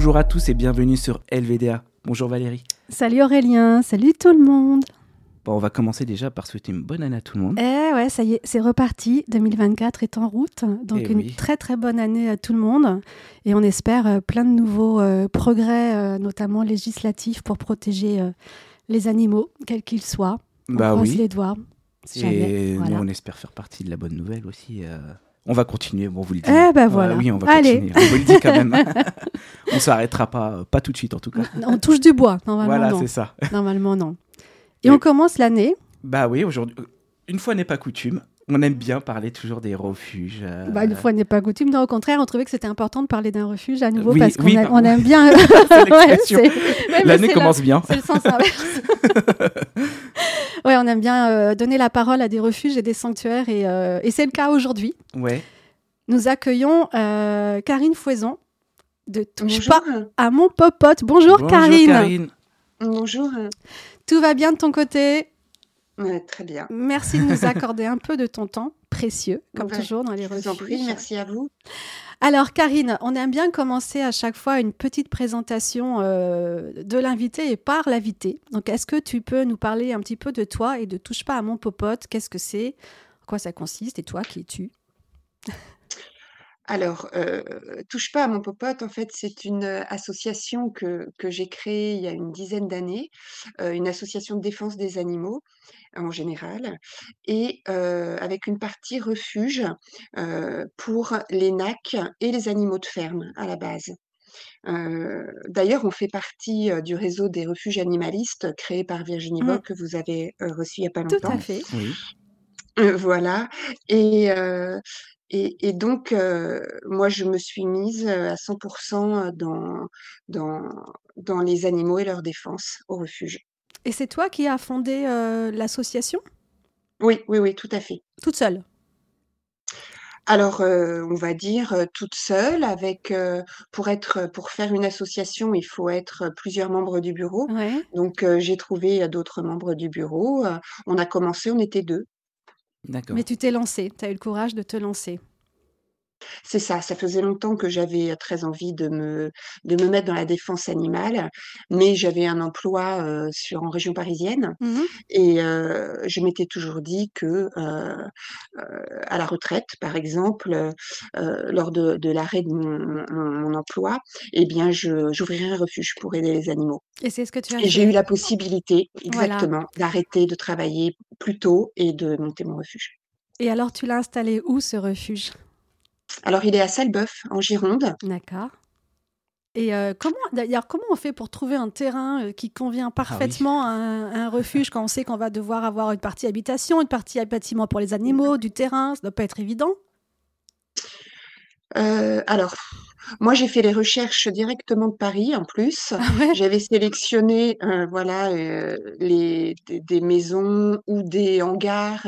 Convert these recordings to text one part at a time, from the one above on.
Bonjour à tous et bienvenue sur LVDA. Bonjour Valérie. Salut Aurélien, salut tout le monde. Bon, on va commencer déjà par souhaiter une bonne année à tout le monde. Eh ouais, ça y est, c'est reparti. 2024 est en route. Donc Eh une oui. très très bonne année à tout le monde. Et on espère euh, plein de nouveaux euh, progrès, euh, notamment législatifs, pour protéger les animaux, quels qu'ils soient. On bah croise oui. les doigts. jamais. Et Voilà. nous, on espère faire partie de la bonne nouvelle aussi. On va continuer, bon, vous le dites. Eh ben voilà. oui, on va Allez. continuer. On vous le dit quand même. on s'arrêtera pas, euh, pas tout de suite en tout cas. On touche du bois, normalement voilà, c'est ça. Normalement non. Et on commence l'année. Bah oui, aujourd'hui, euh, une fois n'est pas coutume, on aime bien parler toujours des refuges. euh, Bah, une fois n'est pas coutume. Non, au contraire, on trouvait que c'était important de parler d'un refuge à nouveau Oui, parce qu'on oui, a- aime bien. Ouais, ouais, L'année la- commence bien. C'est le sens inverse. ouais, on aime bien euh, donner la parole à des refuges et des sanctuaires et, euh, et c'est le cas aujourd'hui. Ouais. Nous accueillons euh, Karine Fouaison de Touche Bonjour. pas à mon popote. Bonjour, Bonjour, Karine. Karine. Bonjour. Tout va bien de ton côté? Ouais, très bien. Merci de nous accorder un peu de ton temps précieux, comme Ouais, toujours dans les Je refuges. vous en prie, merci à vous. Alors, Karine, on aime bien commencer à chaque fois une petite présentation euh, de l'invité et par l'invité. Donc, est-ce que tu peux nous parler un petit peu de toi et de Touche pas à mon popote? Qu'est-ce que c'est? En quoi ça consiste? Et toi, qui es-tu? Alors, euh, Touche pas à mon popote, en fait, c'est une euh, association que, que j'ai créée il y a une dizaine d'années, euh, une association de défense des animaux en général, et euh, avec une partie refuge euh, pour les nacs et les animaux de ferme à la base. Euh, D'ailleurs, on fait partie euh, du réseau des refuges animalistes créé par Virginie Mm. Bock, que vous avez euh, reçu il n'y a pas Tout longtemps. à fait. Oui. Euh, voilà. Et, euh, et, et donc, euh, moi, je me suis mise euh, à 100% dans, dans, dans les animaux et leur défense au refuge. Et c'est toi qui as fondé euh, l'association? Oui, oui, oui, tout à fait. toute seule? Alors, euh, on va dire euh, toute seule, avec euh, pour être, pour faire une association, il faut être plusieurs membres du bureau. Ouais. Donc, euh, j'ai trouvé d'autres membres du bureau. Euh, on a commencé, on était deux. D'accord. Mais tu t'es lancée, tu as eu le courage de te lancer. C'est ça, ça faisait longtemps que j'avais très envie de me, de me mettre dans la défense animale, mais j'avais un emploi euh, sur, en région parisienne Mhm. et je m'étais toujours dit que à la retraite, par exemple, lors de, de l'arrêt de mon, mon- mon emploi, eh bien, je, j'ouvrirai un refuge pour aider les animaux. Et c'est ce que tu as Et j'ai fait? eu la possibilité, Voilà. exactement, d'arrêter de travailler plus tôt et de monter mon refuge. Et alors, tu l'as installé où ce refuge? Alors, il est à Salbeuf, en Gironde. D'accord. Et euh, comment, d'ailleurs, comment on fait pour trouver un terrain euh, qui Ah convient parfaitement à, un, à un refuge quand on sait qu'on va devoir avoir une partie habitation, une partie bâtiment pour les animaux, du terrain? Ça doit pas être évident. Euh, alors, moi, j'ai fait les recherches directement de Paris en plus. Ah ouais J'avais sélectionné, euh, voilà, euh, les, des, des maisons ou des hangars,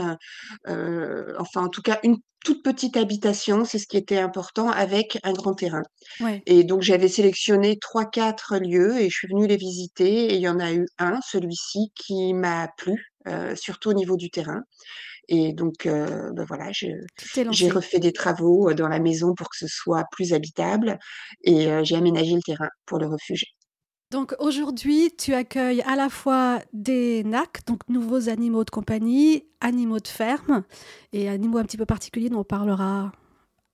euh, enfin, en tout cas, une toute petite habitation, c'est ce qui était important, avec un grand terrain. Ouais. Et donc, j'avais sélectionné trois, quatre lieux et je suis venue les visiter. Et il y en a eu un, celui-ci, qui m'a plu, euh, surtout au niveau du terrain. Et donc, euh, ben voilà, j'ai refait des travaux euh, dans la maison pour que ce soit plus habitable et euh, j'ai aménagé le terrain pour le refuge. Donc aujourd'hui, tu accueilles à la fois des NAC, donc nouveaux animaux de compagnie, animaux de ferme et animaux un petit peu particuliers dont on parlera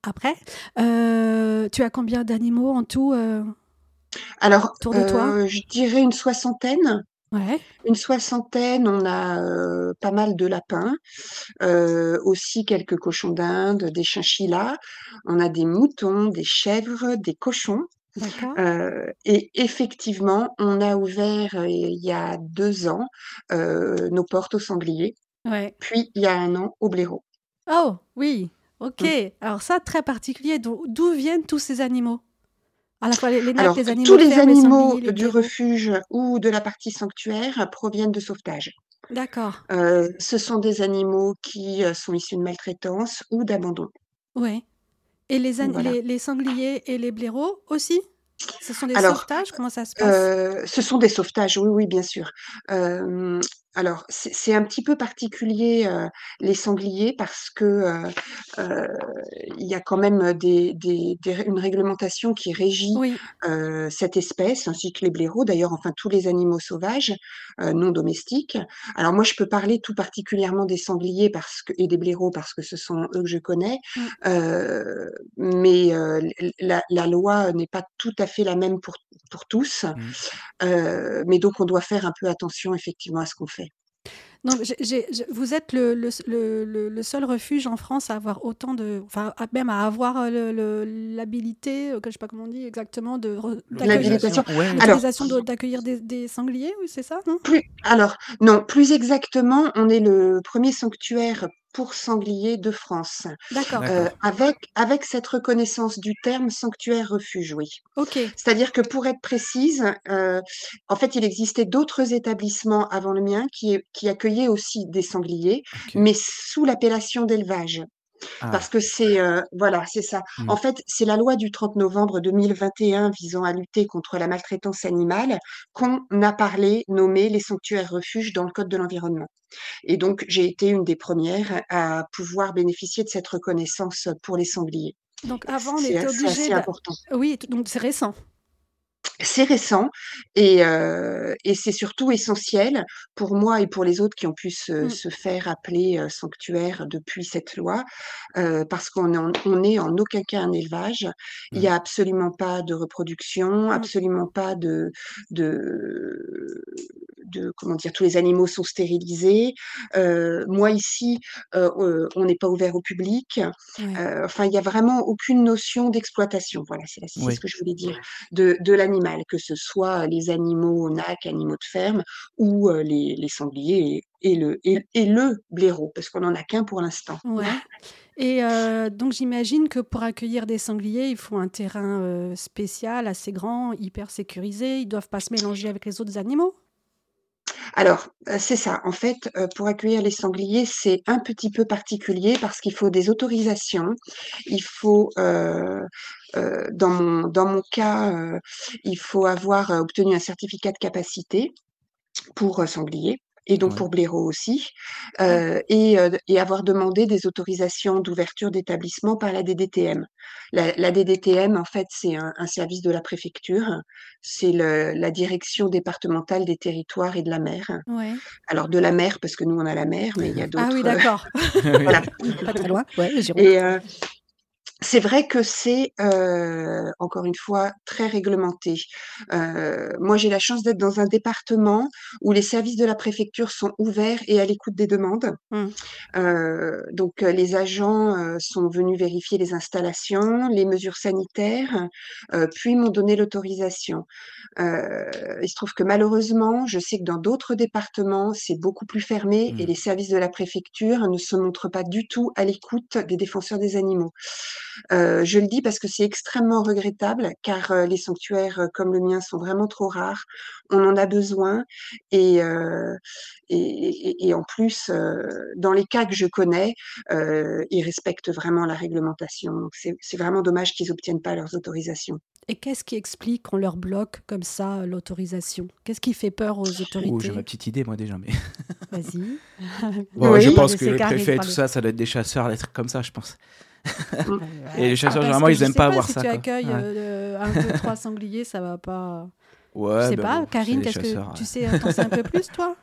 après. Euh, tu as combien d'animaux en tout euh, Alors, autour de toi? euh, je dirais une soixantaine. Ouais. Une soixantaine, on a euh, pas mal de lapins, euh, aussi quelques cochons d'Inde, des chinchillas, on a des moutons, des chèvres, des cochons. Euh, et effectivement, on a ouvert euh, il y a deux ans euh, nos portes aux sangliers, Ouais. puis il y a un an au blaireau. Oh, oui. Ok. Alors ça, très particulier. D'où viennent tous ces animaux? À la fois les, Alors, les animaux tous les animaux sangliers, du refuge ou de la partie sanctuaire proviennent de sauvetage. D'accord. Ce sont des animaux qui sont issus de maltraitance ou d'abandon. Ouais. Et les, Voilà. les, les sangliers et les blaireaux aussi? Ce sont des Alors, sauvetages? Comment ça se passe? Euh, ce sont des sauvetages, oui, oui, bien sûr. Euh, alors, c'est un petit peu particulier, heu, les sangliers parce que, heu heu, il y a quand même des des des ré une réglementation qui régit, Oui. cette espèce ainsi que les blaireaux d'ailleurs, enfin tous les animaux sauvages, non domestiques. Alors moi, je peux parler tout particulièrement des sangliers parce que et des blaireaux parce que ce sont eux que je connais, Mmh. mais la la loi n'est pas tout à fait la même pour pour tous, Mmh. mais donc on doit faire un peu attention effectivement à ce qu'on fait. J'ai je vous êtes le le le le seul refuge en France à avoir autant de enfin, à même à avoir, le l'habilité, heu, que je sais pas comment on dit exactement de d'accueillir. Ouais. Des des sangliers, c'est ça, non? Plus alors non, plus exactement, on est le 1er sanctuaire pour sangliers de France, D'accord. heu, D'accord. avec avec cette reconnaissance du terme sanctuaire refuge, oui. OK. C'est-à-dire que pour être précise, heu, en fait, il existait d'autres établissements avant le mien qui qui accueillaient aussi des sangliers, mais sous l'appellation d'élevage. Parce Ah. que c'est, heu voilà, c'est ça. En Mmh. fait, c'est la loi du 30 novembre 2021 visant à lutter contre la maltraitance animale qu'on a parlé, nommé les sanctuaires refuges dans le code de l'environnement et donc j'ai été une des 1res à pouvoir bénéficier de cette reconnaissance pour les sangliers. Donc avant, on était c'est obligé assez d'a important. oui, donc c'est récent? C'est récent et heu et c'est surtout essentiel pour moi et pour les autres qui ont pu se Mmh. se faire appeler, heu, sanctuaire depuis cette loi, heu, parce qu'on est en on est en aucun cas un élevage. Il y Mmh. a absolument pas de reproduction, Mmh. absolument pas de de de comment dire? Tous les animaux sont stérilisés. Moi ici, on n'est pas ouvert au public. Enfin, il y a vraiment aucune notion d'exploitation. Voilà, c'est ce que je voulais dire, de de l'animal, que ce soit les animaux NAC, animaux de ferme ou heu, les les sangliers et et le et et le blaireau, parce qu'on en a qu'1 pour l'instant. Ouais et heu, donc j'imagine que pour accueillir des sangliers, il faut un terrain, spécial, assez grand, hyper sécurisé. Ils doivent pas se mélanger avec les autres animaux? Alors, heu, c'est ça. En fait, heu, pour accueillir les sangliers, c'est un petit peu particulier parce qu'il faut des autorisations. Il faut, heu, dans mon dans mon cas, il faut avoir, obtenu un certificat de capacité pour, sanglier et donc Ouais. pour blaireau aussi, Ah. heu et avoir demandé des autorisations d'ouverture d'établissement par la DDTM. La la DDTM, en fait, c'est un un service de la préfecture. C'est la direction départementale des territoires et de la mer. Ouais. Alors de la mer, parce que nous, on a la mer, mais il y a Ah oui, d'autres, d'accord. Voilà Pas très loin, ouais, et c'est vrai que c'est, encore une fois, très réglementé. Moi, j'ai la chance d'être dans un département où les services de la préfecture sont ouverts et à l'écoute des demandes. Mmh. Donc les agents, sont venus vérifier les installations, les mesures sanitaires, puis m'ont donné l'autorisation. Il se trouve que malheureusement, je sais que dans d'autres départements, c'est beaucoup plus fermé et Mmh. les services de la préfecture ne se montrent pas du tout à l'écoute des défenseurs des animaux. Heu, je le dis parce que c'est extrêmement regrettable car, heu, les sanctuaires, heu, comme le mien sont vraiment trop rares. On en a besoin et et et et et en plus, dans les cas que je connais, ils respectent vraiment la réglementation. Donc c'est vraiment dommage qu'ils obtiennent pas leurs autorisations. Et qu'est-ce qui explique qu'on leur bloque comme ça l'autorisation? Qu'est-ce qui fait peur aux Oh, j'ai ma autorités? petite idée moi déjà, mais Vas-y. bon, je Oui. Pense que laisser les Karine préfets et tout ça, ça doit être des chasseurs, des trucs comme ça, je pense. Mmh. Et les Ah, chasseurs, parce généralement, ils je aiment sais pas pas avoir si ça, tu quoi. accueilles, Ouais. heu, 1, 2, 3 sangliers, ça va pas je Ouais, sais bah pas, bon, Karine, qu'est-ce que tu sais, tu sais un peu plus, toi?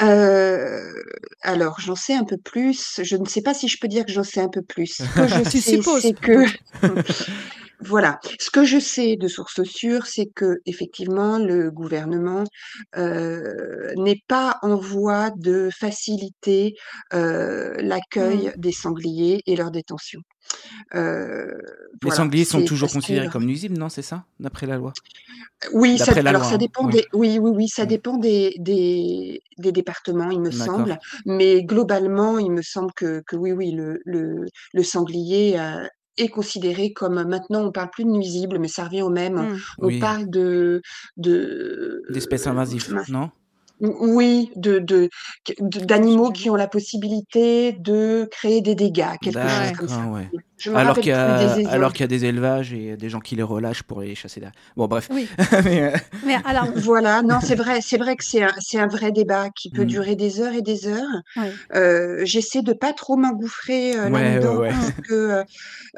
Heu, alors j'en sais un peu plus. Je ne sais pas si je peux dire que j'en sais un peu plus. Ce que je Tu sais, c'est que. Voilà, ce que je sais de source sûre, c'est qu'effectivement le gouvernement, heu, n'est pas en voie de faciliter, heu, Mmh. l'accueil des sangliers et leur détention. Heu, Les voilà, sangliers sont toujours que considérés comme nuisibles, non, c'est ça? D'après la loi? Oui, ça la alors loi, ça hein? dépend des oui, oui, oui, ça Mmh. dépend des des des départements, il me semble, mais globalement, il me semble que que oui, oui, le le le sanglier, heu, est considéré comme maintenant on parle plus de nuisible, mais ça revient au même. Mmh. On Oui. parle de de D'espèces invasives, mince, non? oui, de d'animaux qui ont la possibilité de créer des dégâts, quelque chose comme ça. Ouais. Je me Alors qu'il y, a... des y a élevages et des gens qui les relâchent pour les chasser derrière. Bon, bref. Oui, Mais, euh, mais alors, Voilà, non, c'est vrai, c'est vrai que c'est un, vrai débat qui peut Mm. durer des heures et des heures. ouais. Euh, j'essaie de pas trop m'engouffrer euh, Ouais, là-dedans ouais, ouais. parce que euh,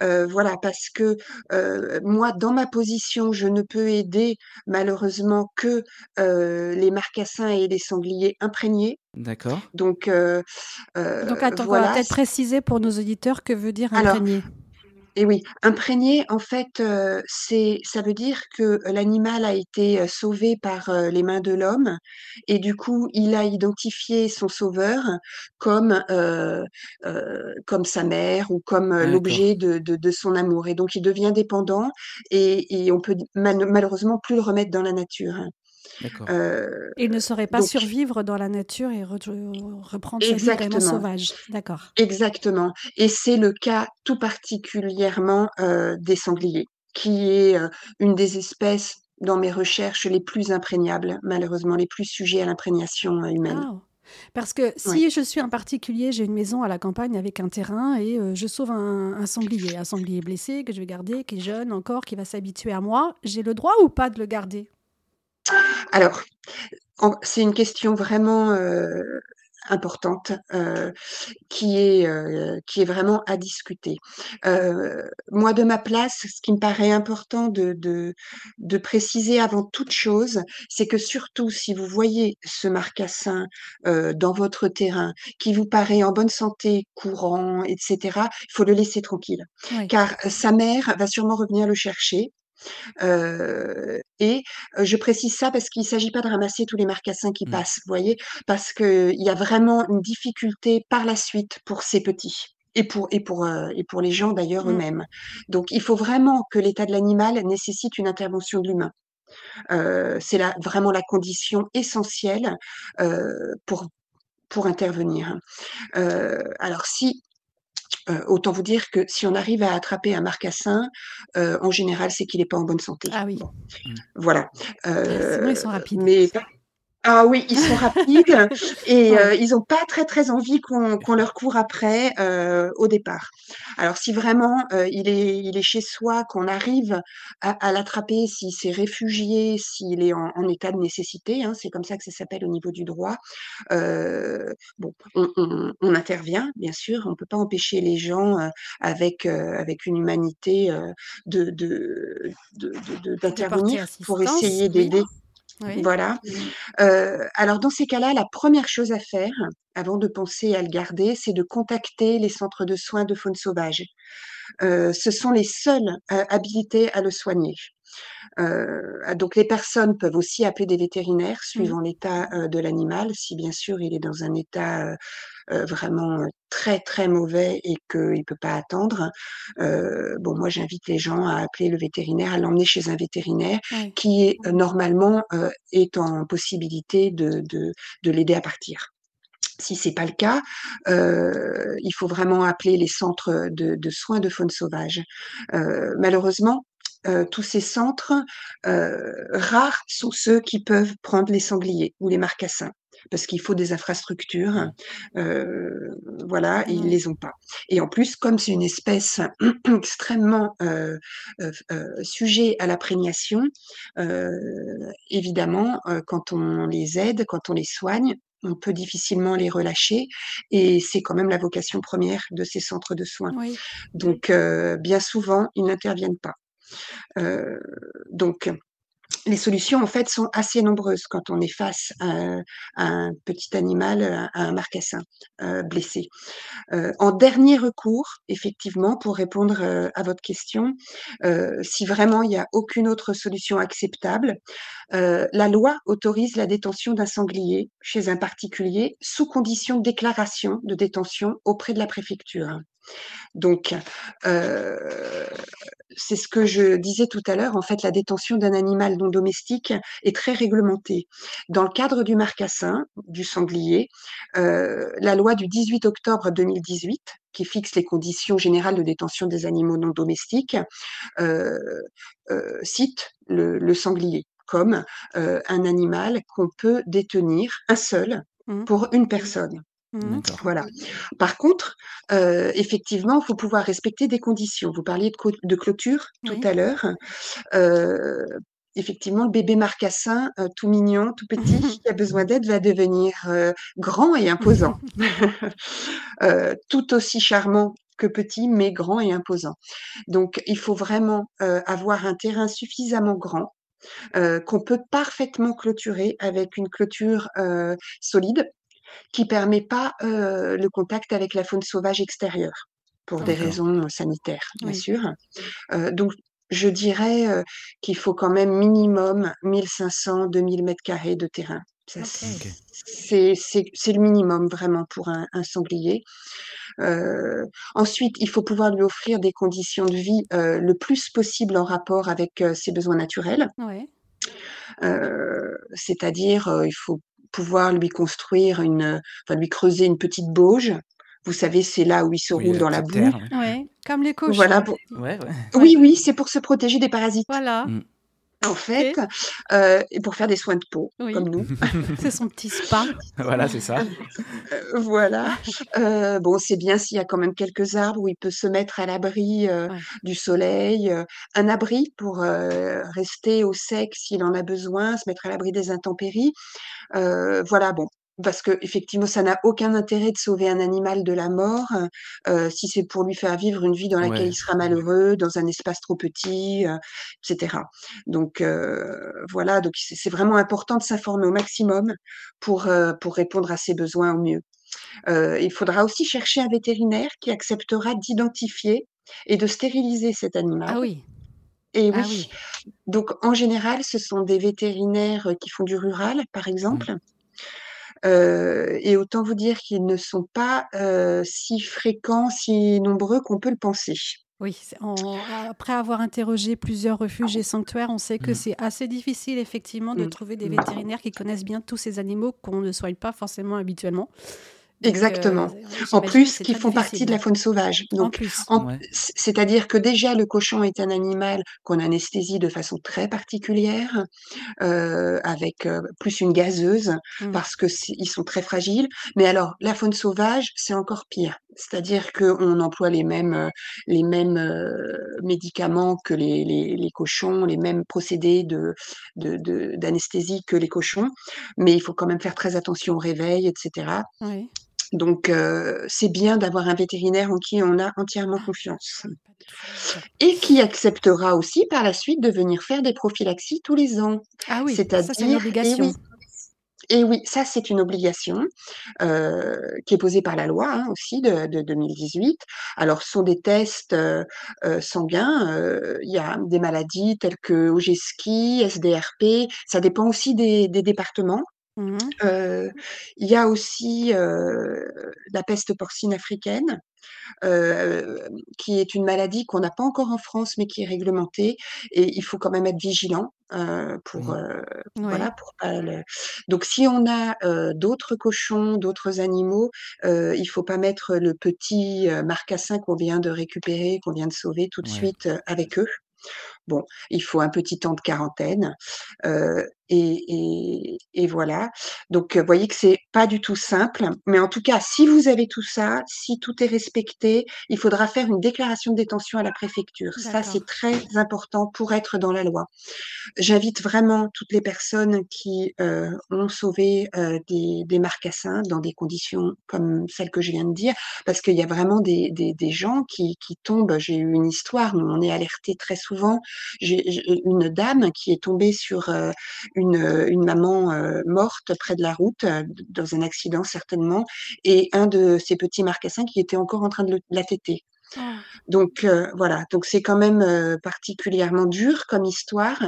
euh, voilà, parce que euh, moi, dans ma position, je ne peux aider malheureusement que euh, les marcassins et les sangliers imprégnés. D'accord. Donc euh, euh, Donc attends, on va peut-être préciser pour nos auditeurs que veut dire Alors, imprégné. Et oui, imprégné, en fait, euh, c'est, ça veut dire que l'animal a été sauvé par euh, les mains de l'homme et du coup, il a identifié son sauveur comme, euh, euh, comme sa mère ou comme euh, l'objet de, de, de son amour. Et donc, il devient dépendant et, et on peut mal- malheureusement plus le remettre dans la nature. D'accord. Euh, Il ne saurait pas donc, survivre dans la nature et re- reprendre sa vie vraiment exactement. sauvage. D'accord. Exactement. Et c'est le cas tout particulièrement euh, des sangliers, qui est euh, une des espèces dans mes recherches les plus imprégnables, malheureusement, les plus sujets à l'imprégnation euh, humaine. Parce que si Oui. je suis un particulier, j'ai une maison à la campagne avec un terrain et euh, je sauve un, un sanglier, un sanglier blessé que je vais garder, qui est jeune encore, qui va s'habituer à moi, j'ai le droit ou pas de le garder? Alors, c'est une question vraiment euh, importante euh, qui est euh, qui est vraiment à discuter. Moi, de ma place, ce qui me paraît important de, de de préciser avant toute chose, c'est que surtout si vous voyez ce marcassin dans votre terrain, qui vous paraît en bonne santé, courant, etc., il faut le laisser tranquille, Oui. car sa mère va sûrement revenir le chercher. Euh, et je précise ça parce qu'il ne s'agit pas de ramasser tous les marcassins qui Mm. passent, vous voyez, parce qu'il y a vraiment une difficulté par la suite pour ces petits. Et pour, et, pour, euh, et pour les gens d'ailleurs Mm. eux-mêmes. Donc il faut vraiment que l'état de l'animal nécessite une intervention de l'humain. Euh, c'est la, vraiment la condition essentielle euh, pour, pour intervenir. Alors si euh, autant vous dire que si on arrive à attraper un marcassin, euh, en général, c'est qu'il n'est pas en bonne santé. Ah oui. Bon, Mm. voilà. Sinon, ils sont rapides. mais ah oui, ils sont rapides et Ouais. euh, ils n'ont pas très très envie qu'on qu'on leur court après euh, au départ. Alors si vraiment euh, il est il est chez soi, qu'on arrive à, à l'attraper, s'il s'est réfugié, s'il est en, en état de nécessité, hein, c'est comme ça que ça s'appelle au niveau du droit. euh, bon, on, on- on intervient bien sûr, on peut pas empêcher les gens euh, avec euh, avec une humanité euh, de de de- d'intervenir pour essayer d'aider. Oui. Voilà. Euh, alors dans ces cas-là, la première chose à faire, avant de penser à le garder, c'est de contacter les centres de soins de faune sauvage. Euh, ce sont les seuls euh, habilités à le soigner. Euh, donc les personnes peuvent aussi appeler des vétérinaires suivant l'état euh, de l'animal, si bien sûr il est dans un état euh, vraiment très très mauvais et qu'il ne peut pas attendre. Bon, moi j'invite les gens à appeler le vétérinaire, à l'emmener chez un vétérinaire qui est normalement est en possibilité de, de, de l'aider à partir. Si c'est pas le cas, euh, il faut vraiment appeler les centres de, de soins de faune sauvage. Euh, malheureusement, euh, tous ces centres, euh, rares sont ceux qui peuvent prendre les sangliers ou les marcassins, parce qu'il faut des infrastructures, euh, voilà, et ils Oui. les ont pas. Et en plus, comme c'est une espèce extrêmement euh, euh, euh, sujet à la prégnation, euh, évidemment, quand on les aide, quand on les soigne, on peut difficilement les relâcher et c'est quand même la vocation première de ces centres de soins. Oui. Donc, euh, bien souvent, ils n'interviennent pas. Euh, donc, les solutions, en fait, sont assez nombreuses quand on est face à, un petit animal, à un marcassin euh, blessé. Euh, en dernier recours, effectivement, pour répondre à votre question, si vraiment il n'y a aucune autre solution acceptable, la loi autorise la détention d'un sanglier chez un particulier sous condition de déclaration de détention auprès de la préfecture. Donc, euh, c'est ce que je disais tout à l'heure. En fait, la détention d'un animal non domestique est très réglementée. Dans le cadre du marcassin, du sanglier, euh, la loi du 18 octobre 2018, qui fixe les conditions générales de détention des animaux non domestiques, euh, cite le, le sanglier comme un animal qu'on peut détenir un seul Mhm. pour une personne. Mmh. Voilà. Par contre, effectivement, il faut pouvoir respecter des conditions. Vous parliez de clôture tout Oui. à l'heure. Heu, effectivement, le bébé marcassin, tout mignon, tout petit, qui a besoin d'aide, va devenir, grand et imposant. Tout aussi charmant que petit, mais grand et imposant. Donc il faut vraiment, avoir un terrain suffisamment grand, qu'on peut parfaitement clôturer avec une clôture, solide qui permet pas, heu, le contact avec la faune sauvage extérieure, pour des raisons sanitaires, bien Oui. sûr. Heu, donc je dirais, qu'il faut quand même minimum 1500-2000 mètres carrés de terrain. C'est le minimum vraiment pour un un sanglier. Ensuite, il faut pouvoir lui offrir des conditions de vie, le plus possible en rapport avec, ses besoins naturels. Ouais. C'est-à-dire, il faut pouvoir lui construire une, enfin lui creuser une petite bauge. Vous savez, c'est là où il se Oui, roule dans la boue. terre, ouais. Ouais, comme les Voilà cochons. pour Ouais, ouais. Ouais. oui, oui, c'est pour se protéger des parasites, Voilà. Mmh. En fait, et pour faire des soins de peau, Oui. comme nous. C'est son petit spa. Voilà, c'est ça. Heu, voilà. Heu, bon, c'est bien s'il y a quand même quelques arbres où il peut se mettre à l'abri, Ouais. du soleil, un abri pour, rester au sec s'il en a besoin, se mettre à l'abri des intempéries. Voilà, bon, parce qu'effectivement, ça n'a aucun intérêt de sauver un animal de la mort, heu, si c'est pour lui faire vivre une vie dans laquelle Ouais. il sera malheureux, dans un espace trop petit, heu, et cetera. Donc heu, voilà, donc c'est vraiment important de s'informer au maximum pour, pour répondre à ses besoins au mieux. Il faudra aussi chercher un vétérinaire qui acceptera d'identifier et de stériliser cet animal. Ah oui. Et Ah oui, oui. donc en général, ce sont des vétérinaires, qui font du rural, par Mmh. Heu, et autant vous dire qu'ils ne sont pas, heu, si fréquents, si nombreux qu'on peut le penser. Oui, en après avoir interrogé plusieurs refuges et sanctuaires, on sait que Mmh. c'est assez difficile effectivement de Mmh. trouver des vétérinaires qui connaissent bien tous ces animaux qu'on ne soigne pas forcément habituellement. Heu, Exactement. En plus, qui font partie de la faune sauvage. En Donc Ouais. c'est-à-dire que déjà le cochon est un animal qu'on anesthésie de façon très particulière, heu, avec, heu, plus une gazeuse Mmh. parce que ils sont très fragiles. Mais alors la faune sauvage, c'est encore pire. C'est-à-dire qu'on emploie les mêmes, les mêmes, médicaments que les les les cochons, les mêmes procédés de de de d'anesthésie que les cochons, mais il faut quand même faire très attention au réveil et cetera. Oui. Donc heu, c'est bien d'avoir un vétérinaire en qui on a entièrement Ah, confiance et qui acceptera aussi par la suite de venir faire des prophylaxies tous les ans. Ah oui, c'est une et oui, obligation. et oui, ça c'est une obligation, heu, qui est posée par la loi, hein, aussi de de 2018. Alors ce sont des tests, heu, sanguins, il y a des maladies telles que Ogeski, SDRP, ça dépend aussi des des départements. Mmh il y a aussi, la peste porcine africaine, qui est une maladie qu'on n'a pas encore en France, mais qui est réglementée et il faut quand même être vigilant, pour, Mmh. Oui. voilà, pour le donc si on a, d'autres cochons, d'autres animaux, il faut pas mettre le petit, marcassin qu'on vient de récupérer, qu'on vient de sauver tout de Ouais. suite, avec eux. Bon, il faut un petit temps de quarantaine, heu et et et voilà. Donc, heu, voyez que c'est pas du tout simple, mais en tout cas, si vous avez tout ça, si tout est respecté, il faudra faire une déclaration de détention à la préfecture. Ça, c'est très important pour être dans la loi. J'invite vraiment toutes les personnes qui, heu, ont sauvé, des des marcassins dans des conditions comme celles que je viens de dire, parce qu'il y a vraiment des des des gens qui qui tombent j'ai eu une histoire, nous on est alertés très souvent. J'ai j'ai une dame qui est tombée sur, heu, une, heu, une maman, morte près de la route, dans un accident certainement et un de ces petits marcassins qui était encore en train de le la téter. Oh. Donc voilà, donc c'est quand même, particulièrement dur comme histoire,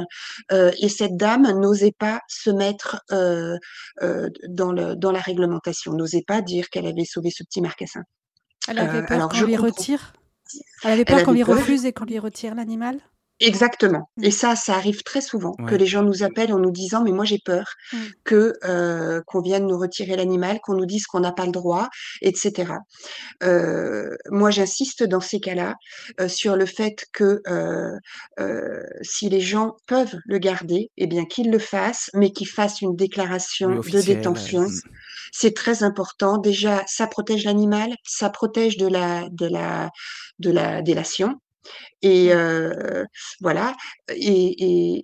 et cette dame n'osait pas se mettre, dans le dans la réglementation, n'osait pas dire qu'elle avait sauvé ce petit marcassin. Elle avait peur qu'on lui comprends. retire? Elle avait peur qu'on lui refuse et qu'on lui retire l'animal? Exactement Mmh. et ça, ça arrive très souvent que les gens nous appellent en nous disant: «Mais moi j'ai peur Mmh. que, heu, qu'on vienne nous retirer l'animal, qu'on nous dise qu'on n'a pas le droit et cetera». Heu, moi j'insiste dans ces cas-là, heu, sur le fait que, heu heu, si les gens peuvent le garder et bien qu'ils le fassent, mais qu'ils fassent une déclaration de détention. mmh. C'est très important. Déjà, ça protège l'animal, ça protège de la de la de la délation et heu, voilà et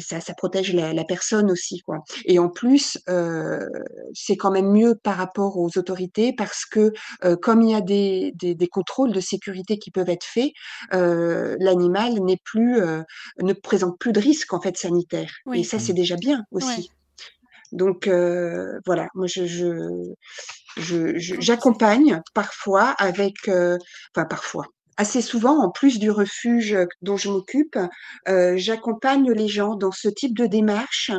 ça ça protège la la personne aussi, quoi et en plus, c'est quand même mieux par rapport aux autorités parce que, comme il y a des des des contrôles de sécurité qui peuvent être faits, l'animal n'est plus, ne présente plus de risque, en fait, sanitaire et ça, c'est Mmh. déjà bien Ouais. aussi. Donc voilà, moi je je je je Conseil. j'accompagne parfois avec, enfin parfois, assez souvent en plus du refuge, heu, dont je m'occupe, heu, j'accompagne les gens dans ce type de démarche.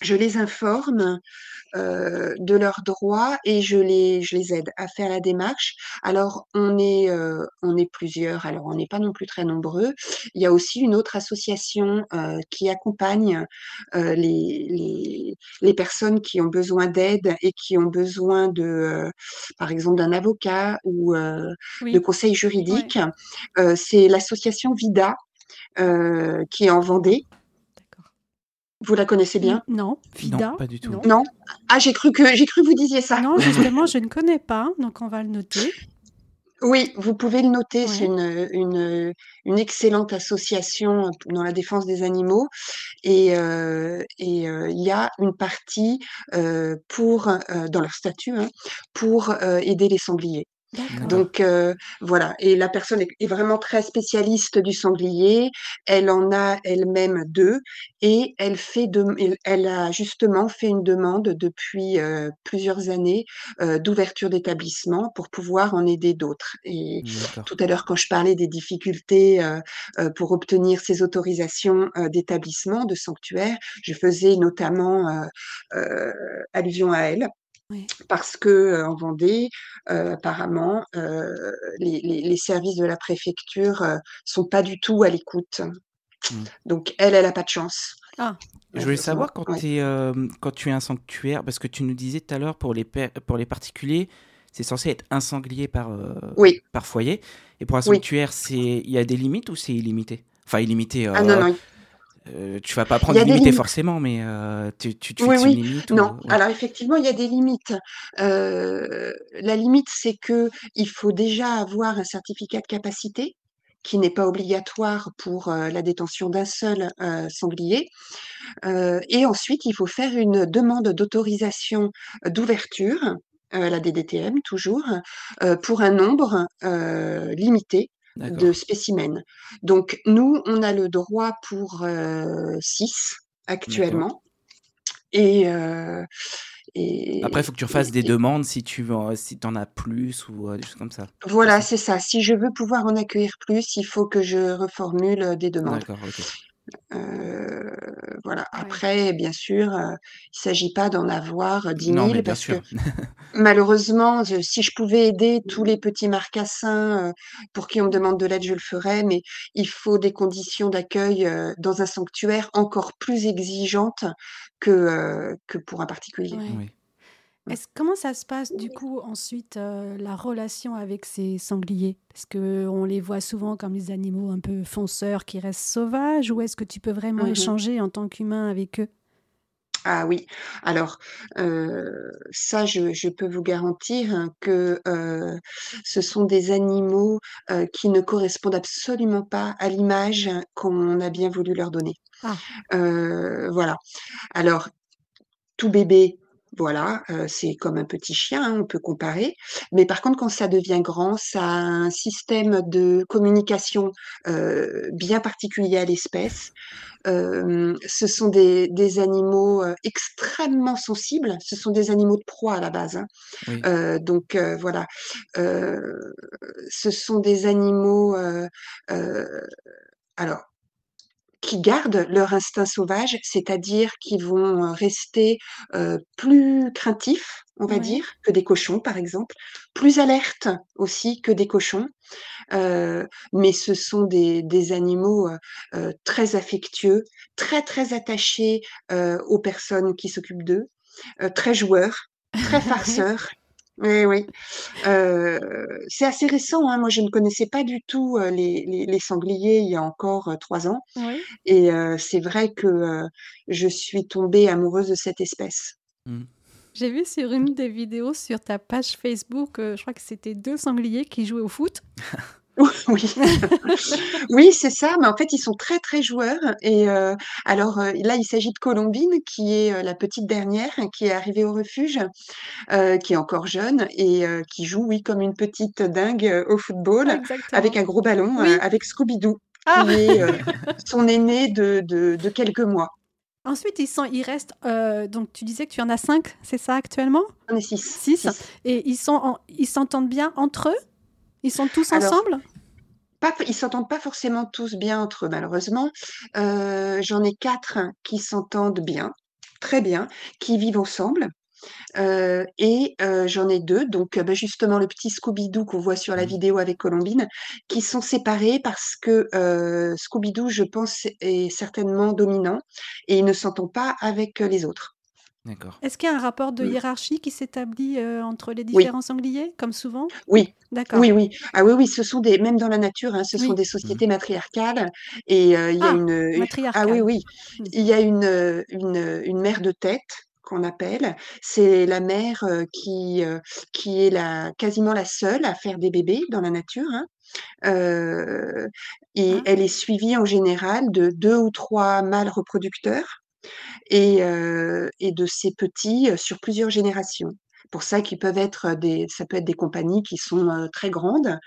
Je les informe, heu, de leurs droits et je les je les aide à faire la démarche. Alors on est, heu, on est plusieurs, alors on n'est pas non plus très nombreux. Il y a aussi une autre association, heu, qui accompagne, les les les personnes qui ont besoin d'aide et qui ont besoin de, par exemple d'un avocat ou, de conseils juridiques. C'est l'association VIDA, qui est en Vendée. Vous la connaissez bien? non, Non, Vida? pas du tout. Non. Non? Ah j'ai cru que j'ai cru que vous disiez ça. Non, justement, je ne connais pas, donc on va le noter. Oui, vous pouvez le noter, c'est une, une, excellente association, dans la défense des animaux et heu et heu, il y a une partie, heu, pour, dans leur statut, hein, pour, aider les sangliers. Donc heu, voilà et la personne est vraiment très spécialiste du sanglier. Elle en a elle-même 2 et elle fait dem elle a justement fait une demande depuis, heu, plusieurs années, heu, d'ouverture d'établissement pour pouvoir en aider d'autres et tout à l'heure, quand je parlais des difficultés, pour obtenir ces autorisations, d'établissement, de sanctuaire, je faisais notamment, allusion à elle. Parce que, heu, en Vendée, heu, apparemment, heu, les les les services de la préfecture, sont pas du tout à l'écoute. Mmh. Donc elle, elle a pas de chance, Ah. Je voulais savoir quand ouais. tu es, quand tu es un sanctuaire parce que tu nous disais tout à l'heure pour les pour les particuliers, c'est censé être un sanglier par, Oui. par foyer et pour un Oui. sanctuaire, c'est il y a des limites ou c'est illimité? Enfin illimité, Ah non, non, il heu, tu vas pas il prendre des limites. forcément, mais heu, tu tu te Oui, une oui. limite Non, ou ouais. alors effectivement, il y a des limites. Heu, la limite, c'est qu'il faut déjà avoir un certificat de capacité, qui n'est pas obligatoire pour, heu, la détention d'un seul, sanglier. Et ensuite, il faut faire une demande d'autorisation, d'ouverture, la DDTM toujours, pour un nombre, limité de spécimens. Donc nous, on a le droit pour, heu, 6 D'accord. actuellement et heu Après, il faut que tu refasses et des demandes si tu veux en si tu en as plus ou heu, des choses comme ça, Voilà, c'est ça. Si je veux pouvoir en accueillir plus, il faut que je reformule, des demandes. D'accord, OK. Heu, voilà. Ouais. Après, bien sûr, heu, il s'agit pas d'en avoir, dix Non, mais mille bien parce que malheureusement, je si je pouvais aider tous les petits marcassins, heu, pour qui on me demande de l'aide, je le ferais, mais il faut des conditions d'accueil, dans un sanctuaire encore plus exigeantes que, pour un particulier. Ouais. Oui. Est-ce comment ça se passe du coup ensuite, heu, la relation avec ces sangliers? Parce qu'on les voit souvent comme des animaux un peu fonceurs qui restent sauvages ou est-ce que tu peux vraiment Mmh mh. échanger en tant qu'humain avec eux? Ah oui, alors, heu, ça je je peux vous garantir que, heu, ce sont des animaux, qui ne correspondent absolument pas à l'image qu'on a bien voulu leur donner. Ah. Voilà. Alors, tout bébé, voilà, heu, c'est comme un petit chien, hein, on peut comparer. Mais par contre, quand ça devient grand, ça a un système de communication, heu, bien particulier à l'espèce. Hem, ce sont des des animaux, extrêmement sensibles. Ce sont des animaux de proie à la base, hein. Oui. Donc voilà. Ce sont des animaux, alors qui gardent leur instinct sauvage, c'est-à-dire qui vont rester plus craintifs, on va dire, que des cochons, par exemple, plus alertes aussi que des cochons. mais ce sont des, des animaux très affectueux, très très attachés aux personnes qui s'occupent d'eux, très joueurs, très farceurs. Oui, oui. c'est assez récent. Hein. Moi, je ne connaissais pas du tout les, les, sangliers il y a encore trois ans. Et c'est vrai que je suis tombée amoureuse de cette espèce. Mmh. J'ai vu sur une des vidéos sur ta page Facebook, je crois que c'était deux sangliers qui jouaient au foot. Oui, oui, c'est ça. Mais en fait, ils sont très très joueurs. Et euh, alors euh, là, il s'agit de Colombine, qui est euh, la petite dernière, qui est arrivée au refuge, qui est encore jeune et qui joue, oui, comme une petite dingue au football, avec un gros ballon, avec Scooby-Doo, ah! qui est son aîné de, de, quelques mois. Ensuite, ils, sont, ils restent. donc, tu disais que tu en as cinq, c'est ça actuellement? On est six. Six. Et ils s'entendent bien entre eux? Ils sont tous ensemble? Pas, ils s'entendent pas forcément tous bien entre eux, malheureusement. Euh, j'en ai quatre qui s'entendent bien, très bien, qui vivent ensemble. Euh, et euh, j'en ai deux, donc bah, justement le petit Scooby-Doo qu'on voit sur la mmh. vidéo avec Colombine, qui sont séparés parce que Scooby-Doo, je pense, est certainement dominant et il ne s'entend pas avec les autres. Est-ce qu'il y a un rapport de hiérarchie qui s'établit euh, entre les différents sangliers, comme souvent? Oui. D'accord. Oui, oui. Ah oui, oui, ce sont des, même dans la nature, hein, ce sont des sociétés mmh. matriarcales. Et euh, il y a ah, une. Ah oui, oui. Mmh. Il y a une, une, une mère de tête qu'on appelle. C'est la mère euh, qui, qui est la, quasiment la seule à faire des bébés dans la nature. Hein. et ah. elle est suivie en général de deux ou trois mâles reproducteurs et, de ces petits sur plusieurs générations pour ça qu'ils peuvent être des, ça peut être des compagnies qui sont très grandes,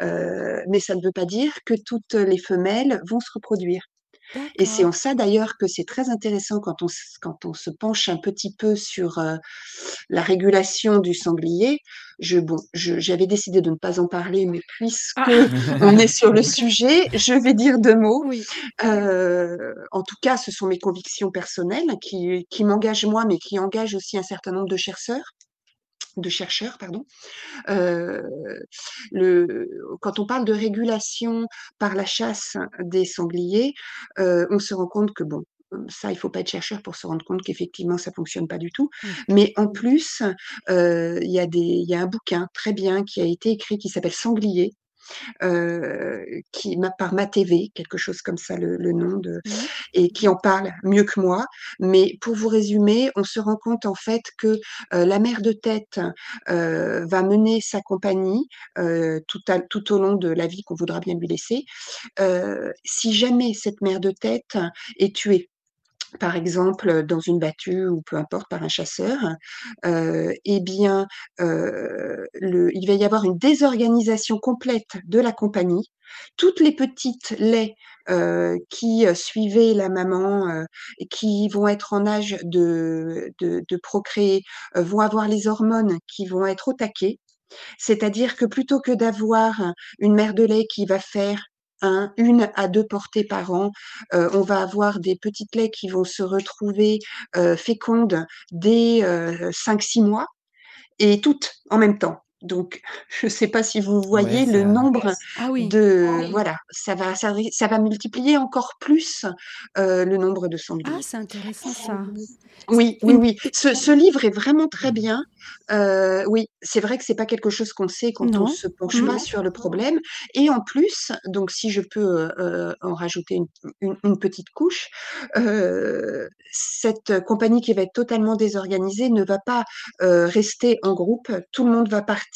mais ça ne veut pas dire que toutes les femelles vont se reproduire. Et c'est en ça d'ailleurs que c'est très intéressant quand on, quand on se penche un petit peu sur la régulation du sanglier. Je, bon, j'avais décidé de ne pas en parler, mais puisque ah. on est sur le sujet, je vais dire deux mots. Oui. en tout cas, ce sont mes convictions personnelles qui, qui m'engagent moi, mais qui engagent aussi un certain nombre de chercheurs de chercheurs, pardon. le, quand on parle de régulation par la chasse des sangliers, on se rend compte que bon, ça, il faut pas être chercheur pour se rendre compte qu'effectivement, ça fonctionne pas du tout. Mmh. Mais en plus, il y, a il y a un bouquin très bien qui a été écrit qui s'appelle Sanglier euh, qui par ma TV, quelque chose comme ça le, nom de, mmh. et qui en parle mieux que moi. Mais pour vous résumer, on se rend compte en fait que euh, la mère de tête euh, va mener sa compagnie tout, tout au long de la vie qu'on voudra bien lui laisser. si jamais cette mère de tête est tuée, par exemple, dans une battue ou peu importe par un chasseur, euh, eh bien, euh, il va y avoir une désorganisation complète de la compagnie. Toutes les petites laits euh, qui suivaient la maman qui vont être en âge de, de, de procréer vont avoir les hormones qui vont être au taquet. C'est-à-dire que plutôt que d'avoir une mère de lait qui va faire une à deux portées par an. Euh, on va avoir des petites laits qui vont se retrouver euh, fécondes dès euh, 5-6 mois et toutes en même temps. Donc, je ne sais pas si vous voyez le nombre ah de... Ah voilà, ça va, ça, va multiplier encore plus euh, le nombre de sangliers. Ah, c'est intéressant ça. Oui, oui, oui. Ce, ce, livre est vraiment très bien. Euh, oui, c'est vrai que c'est pas quelque chose qu'on sait quand on se penche pas sur le problème. Et en plus, donc si je peux euh, en rajouter une, une, petite couche, cette compagnie qui va être totalement désorganisée ne va pas rester en groupe. Tout le monde va partir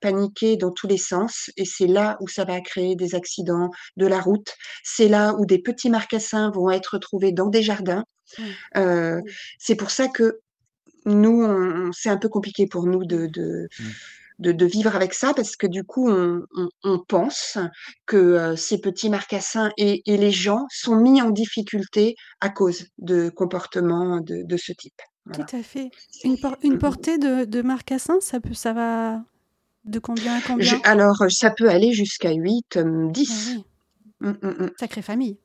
paniquer dans tous les sens, et c'est là où ça va créer des accidents de la route. C'est là où des petits marcassins vont être retrouvés dans des jardins. c'est pour ça que nous, c'est un peu compliqué pour nous de, mmh. De, de, vivre avec ça parce que du coup, on, on, pense que euh, ces petits marcassins et, et, les gens sont mis en difficulté à cause de comportements de, de ce type. Tout à fait. Une, une portée de, de marcassins, ça, peut, ça va de combien à combien? Alors, ça peut aller jusqu'à 8, 10. Euh, ah mmh, Sacrée famille.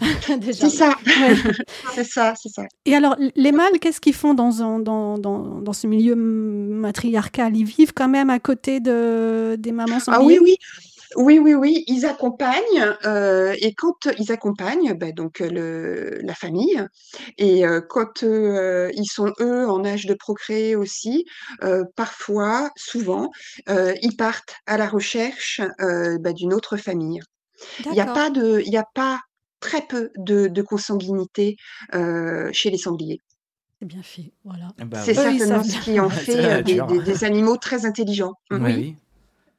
C'est ça. Ouais. C'est ça, c'est ça. Et alors, les mâles, qu'est-ce qu'ils font dans, un- dans, dans, dans ce milieu matriarcal? Ils vivent quand même à côté de, des mamans Ah oui, oui. Oui, oui, oui, ils accompagnent euh, et quand ils accompagnent ben, donc euh, le, la famille et euh, quand euh, ils sont eux en âge de procréer aussi, parfois, souvent, ils partent à la recherche ben, d'une autre famille. Il n'y a pas de, il a pas très peu de, de consanguinité euh, chez les sangliers. C'est bien fait, voilà. Ah bah C'est oui. Certainement ce qui en fait euh, des, dur. des- des animaux très intelligents. Mhm. Oui.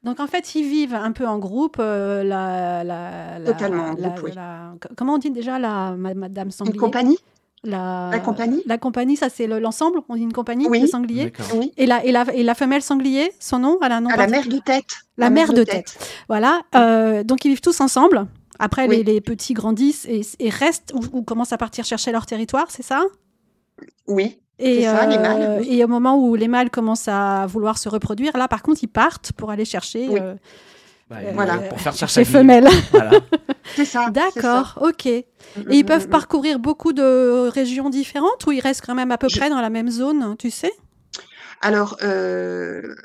Donc en fait, ils vivent un peu en groupe. euh, la, la, la- Totalement en la- groupe, oui. la- comment on dit déjà la ma- Madame Une sanglier? compagnie? la, La compagnie? La compagnie, ça c'est le- l'ensemble. On dit une compagnie de sangliers? Oui. Et la, et, la, et la femelle sanglier, son nom, elle a un nom À la mère de tête. La mère de tête. Voilà. euh, donc ils vivent tous ensemble. Après, Oui. les, les petits grandissent et, et restent ou, ou commencent à partir chercher leur territoire, c'est ça? Oui. et, C'est ça, les mâles, euh, oui. et au moment où les mâles commencent à vouloir se reproduire, là par contre ils partent pour aller chercher Oui. euh, Bah, euh, Voilà. Pour faire chercher chercher femelles. Voilà. C'est ça. D'accord, ok. Et Mm, ils mm, peuvent mm, mm. parcourir beaucoup de régions différentes ou ils restent quand même à peu Je- près dans la même zone, tu sais? Alors, euh,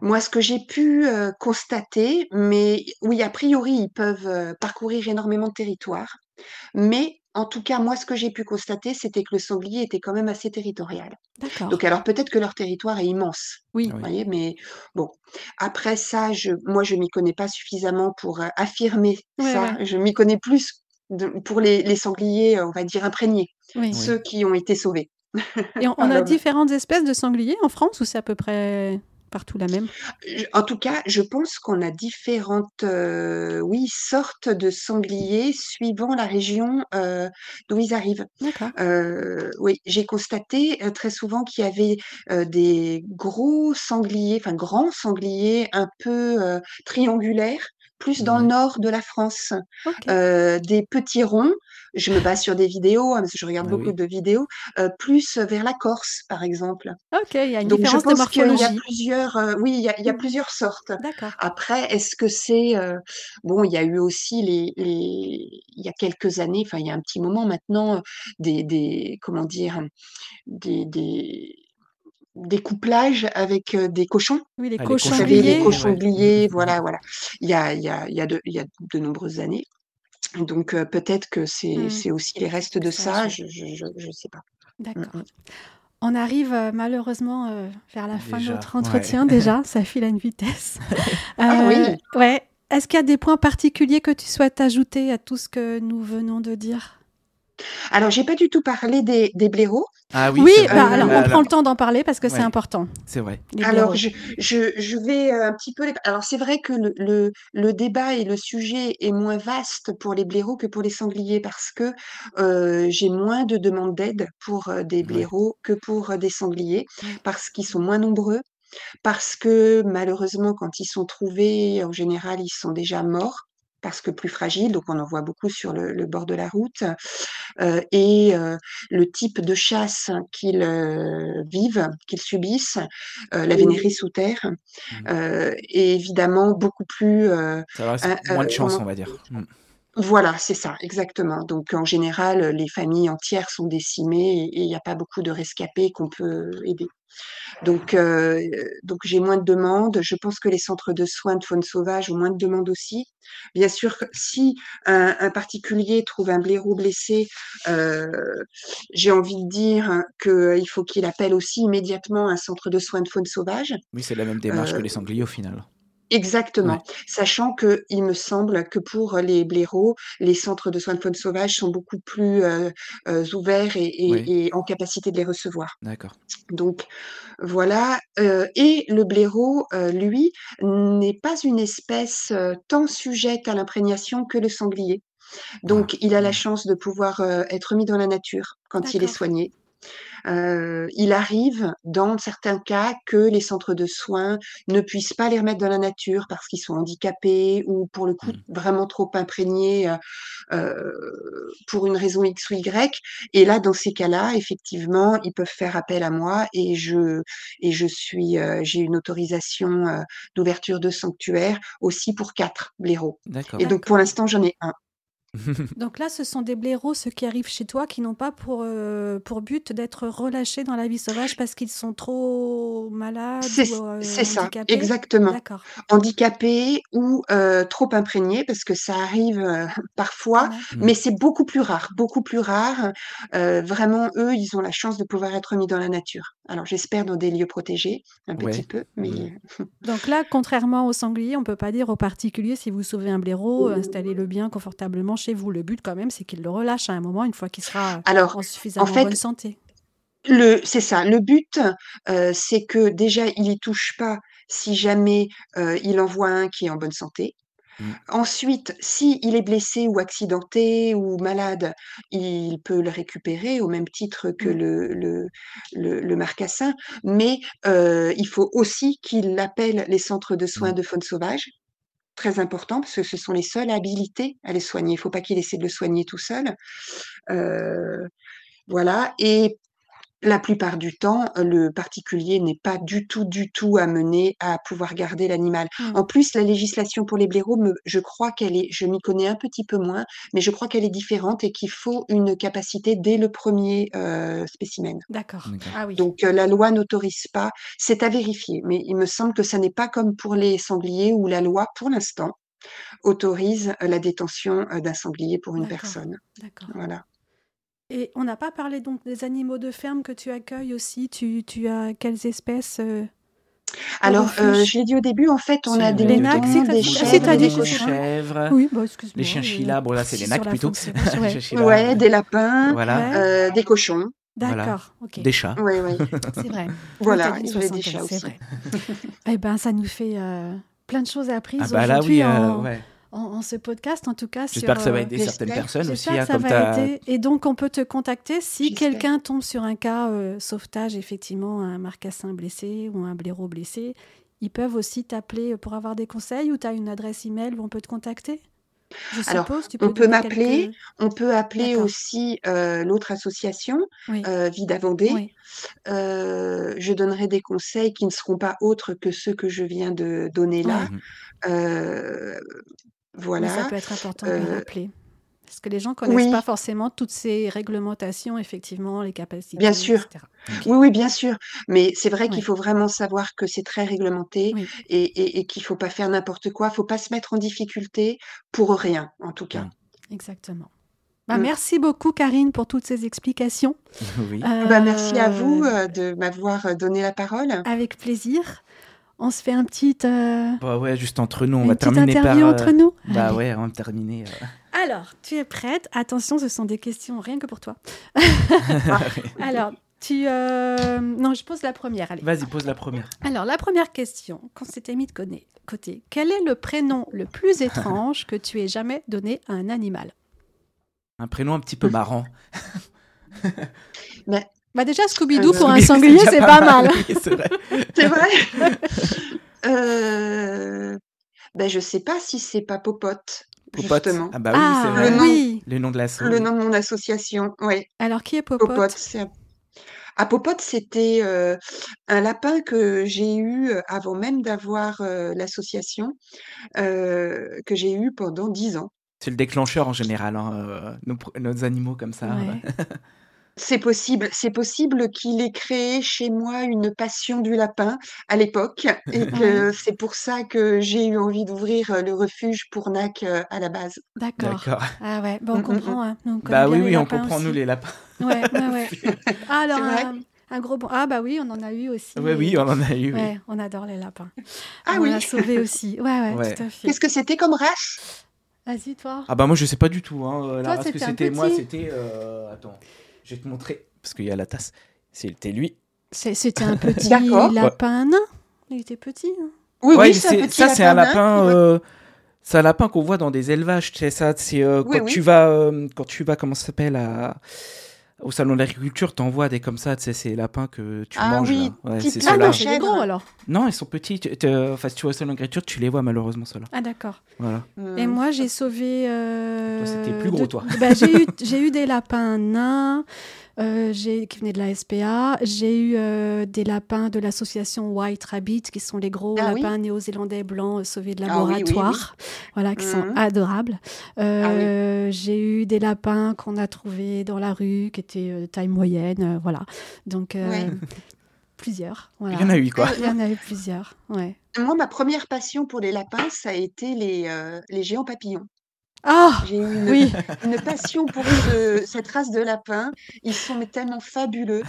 moi, ce que j'ai pu euh, constater, mais oui, a priori, ils peuvent euh, parcourir énormément de territoire. Mais en tout cas, moi, ce que j'ai pu constater, c'était que le sanglier était quand même assez territorial. D'accord. Donc, alors peut-être que leur territoire est immense. Oui. Vous voyez, mais bon. Après ça, je, moi, je m'y connais pas suffisamment pour euh, affirmer Ouais, ça. ouais. Je m'y connais plus de- pour les, les sangliers, on va dire imprégnés, Oui. ceux qui ont été sauvés. Et on, a différentes espèces de sangliers en France ou c'est à peu près partout la même? En tout cas, je pense qu'on a différentes, euh, oui, sortes de sangliers suivant la région euh, d'où ils arrivent. Euh, oui, j'ai constaté euh, très souvent qu'il y avait des gros sangliers, enfin grands sangliers, un peu triangulaires, plus dans le nord de la France. Euh, des petits ronds, je me base sur des vidéos, hein, parce que je regarde Ah beaucoup oui. de vidéos, euh, plus vers la Corse, par exemple. Ok, il y a une Donc je de pense qu'il y a plusieurs, euh, oui, il y a, il y a Mm. plusieurs sortes. D'accord. Après, est-ce que c'est euh, bon? Il y a eu aussi les, les, il y a quelques années, enfin il y a un petit moment maintenant, des, des comment dire, des, des, des couplages avec euh, des cochons. Oui, les Ah, cochons les grillés. cochons ouais. Mhm. voilà, voilà. Il y a, il y a, il y a de, il y a de nombreuses années. Donc euh, peut-être que c'est, Mm. c'est aussi les restes de Ça. Je, je, je, je sais pas. D'accord. mm. On arrive euh, malheureusement euh, vers la fin de notre ouais. entretien déjà, ça file à une vitesse. Ah oui. Ouais. Est-ce qu'il y a des points particuliers que tu souhaites ajouter à tout ce que nous venons de dire? Alors j'ai pas du tout parlé des, des blaireaux. Ah oui, Oui, c'est vrai. bah, Euh, alors on Bah, prend le temps d'en parler parce que c'est important. C'est vrai. Alors, je, je, je vais euh, un petit peu les... Alors, c'est vrai que le, le, le débat et le sujet est moins vaste pour les blaireaux que pour les sangliers parce que euh, j'ai moins de demandes d'aide pour euh, des Ouais. blaireaux que pour des sangliers parce qu'ils sont moins nombreux, parce que malheureusement, quand ils sont trouvés, en général, ils sont déjà morts parce que plus fragiles, donc on en voit beaucoup sur le, le bord de la route, euh, et euh, le type de chasse qu'ils euh, vivent, qu'ils subissent, la vénérie sous terre, euh, est évidemment beaucoup plus... Ça c'est moins de chance, on va dire. Voilà, c'est ça, exactement. Donc en général, les familles entières sont décimées et il n'y a pas beaucoup de rescapés qu'on peut aider. Donc, euh, donc j'ai moins de demandes. Je pense que les centres de soins de faune sauvage ont moins de demandes aussi. Bien sûr, si un, un particulier trouve un blaireau blessé, euh, j'ai envie de dire qu'il faut qu'il appelle aussi immédiatement un centre de soins de faune sauvage. Oui, c'est la même démarche que Euh, les sangliers au final. Exactement, Ouais. sachant que il me semble que pour les blaireaux, les centres de soins de faune sauvage sont beaucoup plus euh, euh, ouverts et, et- Oui. et en capacité de les recevoir. D'accord. Donc voilà, euh, et le blaireau, euh, lui, n'est pas une espèce euh, tant sujette à l'imprégnation que le sanglier. Donc il a la chance de pouvoir euh, être mis dans la nature quand il est soigné. Euh, il arrive, dans certains cas, que les centres de soins ne puissent pas les remettre dans la nature parce qu'ils sont handicapés ou pour le coup Mm. vraiment trop imprégnés euh, pour une raison X ou Y. Et là, dans ces cas-là, effectivement, ils peuvent faire appel à moi et je et je suis euh, j'ai une autorisation d'ouverture de sanctuaire aussi pour quatre blaireaux. Et donc pour l'instant, j'en ai un. Donc là, ce sont des blaireaux, ceux qui arrivent chez toi, qui n'ont pas pour, euh, pour but d'être relâchés dans la vie sauvage parce qu'ils sont trop malades C'est ou euh, c'est ça, handicapés. exactement. Handicapés ou euh, trop imprégnés, parce que ça arrive euh, parfois, Ouais. Mm. mais c'est beaucoup plus rare, beaucoup plus rare. Euh, vraiment, eux, ils ont la chance de pouvoir être mis dans la nature. Alors, j'espère dans des lieux protégés, un Ouais. petit peu, mais Mm. Donc là, contrairement aux sangliers, on peut pas dire aux particuliers si vous sauvez un blaireau, installez-le bien confortablement chez vous. Le but, quand même, c'est qu'il le relâche à un moment, une fois qu'il sera alors, en suffisamment fait, bonne santé. Le, c'est ça. Le but, euh, c'est que déjà, il y touche pas si jamais euh, il en voit un qui est en bonne santé. Mm. Ensuite, si il est blessé ou accidenté ou malade, il peut le récupérer au même titre que Mm. le, le, le, le marcassin. Mais euh, il faut aussi qu'il appelle les centres de soins Mm. de faune sauvage. Très important parce que ce sont les seuls habilités à les soigner. Il ne faut pas qu'il essaie de le soigner tout seul. Euh, voilà. Et la plupart du temps, le particulier n'est pas du tout, du tout amené à pouvoir garder l'animal. Mm. En plus, la législation pour les blaireaux, me- je crois qu'elle est, je m'y connais un petit peu moins, mais je crois qu'elle est différente et qu'il faut une capacité dès le premier euh, spécimen. D'accord. Ah oui. Donc, euh, la loi n'autorise pas, c'est à vérifier, mais il me semble que ça n'est pas comme pour les sangliers où la loi, pour l'instant, autorise euh, la détention euh, d'un sanglier pour une personne. D'accord. Voilà. Et on n'a pas parlé donc des animaux de ferme que tu accueilles aussi. Tu, tu as quelles espèces euh, Alors, euh, je l'ai dit au début, en fait, on a des les Les nacs, des ah, chèvres, des pas. chèvres, Oui, bah, excuse-moi. les chinchillas. Bon, là, c'est les nacs plutôt. ouais. Des lapins, Voilà. Euh, des cochons. Voilà. D'accord, ok. Des chats. Oui, oui. C'est vrai. Voilà, il y des 75, chats c'est aussi. vrai. eh ben, ça nous fait plein de choses apprises Ah bah aujourd'hui oui. en, ouais. En, en ce podcast, en tout cas. J'espère que sur, ça va euh, aider j'espère- certaines personnes aussi. J'espère hein, que ça comme va t'as- aider. Et donc, on peut te contacter si quelqu'un tombe sur un cas euh, sauvetage, effectivement, un marcassin blessé ou un blaireau blessé. Ils peuvent aussi t'appeler pour avoir des conseils ou tu as une adresse email où on peut te contacter? Je Alors, suppose. Tu on peux peut donner m'appeler, quelques- On peut appeler aussi euh, l'autre association, Oui. euh, Vida Vendée. oui. Euh, je donnerai des conseils qui ne seront pas autres que ceux que je viens de donner là. Euh, Mais ça peut être important de le Euh, rappeler. Parce que les gens connaissent oui. pas forcément toutes ces réglementations, effectivement, les capacités, Bien sûr. etc. Oui, oui, bien sûr. Mais c'est vrai Ouais. qu'il faut vraiment savoir que c'est très réglementé Oui. et, et, et qu'il faut pas faire n'importe quoi. Il faut pas se mettre en difficulté pour rien, en tout cas. Mm. Exactement. Bah, Mm. Merci beaucoup, Karine, pour toutes ces explications. oui. Bah, merci à vous Euh, euh, de m'avoir euh, donné la parole. Avec plaisir. On se fait un petit, euh, Bah ouais, juste entre nous, on une va terminer par. interview euh, entre nous. Bah Allez. ouais, on va terminer. euh. Alors, tu es prête? Attention, ce sont des questions rien que pour toi. Alors, tu... euh, Non, je pose la première. Allez. Vas-y, pose la première. Alors, la première question, qu'on s'était mis de côté, côté, quel est le prénom le plus étrange que tu aies jamais donné à un animal? Un prénom un petit peu marrant. Bah déjà, Scooby-Doo Euh, pour un sanglier, c'est pas mal. Oui, c'est vrai. C'est vrai euh... ben, Je sais pas si c'est pas Popote, Popote. justement. Ah bah oui, ah, c'est vrai. Le nom. oui. Le nom de. Le nom de mon association, oui. Alors, qui est Popote, Popote. c'est un- Ah, Popote, c'était euh, un lapin que j'ai eu euh, avant même d'avoir euh, l'association, euh, que j'ai eu pendant dix ans. C'est le déclencheur en général, hein, euh, nos, animaux comme ça. Ouais. C'est possible, c'est possible qu'il ait créé chez moi une passion du lapin à l'époque et que c'est pour ça que j'ai eu envie d'ouvrir euh, le refuge pour NAC euh, à la base. D'accord. Ah ouais, bon, on Mm, mm, comprend. Hein. On Bah oui, oui, on comprend, nous, les lapins. Ouais, ouais, ouais. Ah, alors, un, un gros bon. Ah, bah oui, on en a eu aussi. Oui, oui, on en a eu. oui. Ouais, on adore les lapins. Ah on oui. en a sauvé aussi. Ouais, ouais, Ouais. tout à fait. Qu'est-ce que c'était comme race? Vas-y, toi. Ah bah moi, je sais pas du tout. Hein, euh, la Toi, race que c'était un c'était. Moi, c'était... euh, Attends, je vais te montrer, parce qu'il y a la tasse. C'était lui. C'était un petit lapin nain. Il était petit. hein? Oui, Ouais, oui, c'est un c'est- petit ça, c'est un lapin. Euh, C'est un lapin qu'on voit dans des élevages, tu sais ça. C'est euh, Oui, quand oui. tu vas, euh, quand tu vas, comment ça s'appelle, à... au salon de l'agriculture, t'en vois des comme ça, tu sais, ces lapins que tu Ah manges. oui, là. Ouais, c'est Ah gros alors. Non, ils sont petits. Enfin, si tu vas au salon de l'agriculture, tu les vois malheureusement ceux-là. Ah d'accord. Voilà. Et Hmm. moi, j'ai sauvé. euh, Toi, c'était plus gros, de- toi. Bah, j'ai eu, j'ai eu des lapins nains. Euh, qui venaient de la SPA. J'ai eu euh, des lapins de l'association White Rabbit, qui sont les gros Ah oui. lapins néo-zélandais blancs euh, sauvés de Ah oui, oui, oui. laboratoire, voilà, qui sont Mhm. adorables. Euh, J'ai eu des lapins qu'on a trouvés dans la rue, qui étaient euh, de taille moyenne, euh, voilà. Donc euh, Ouais. plusieurs. Voilà. Il y en a eu, quoi. Il y en a eu plusieurs, ouais. Moi, ma première passion pour les lapins, ça a été les, euh, les géants papillons. Ah J'ai eu une, oui, une passion pour ce- cette race de lapins. Ils sont mais tellement fabuleux.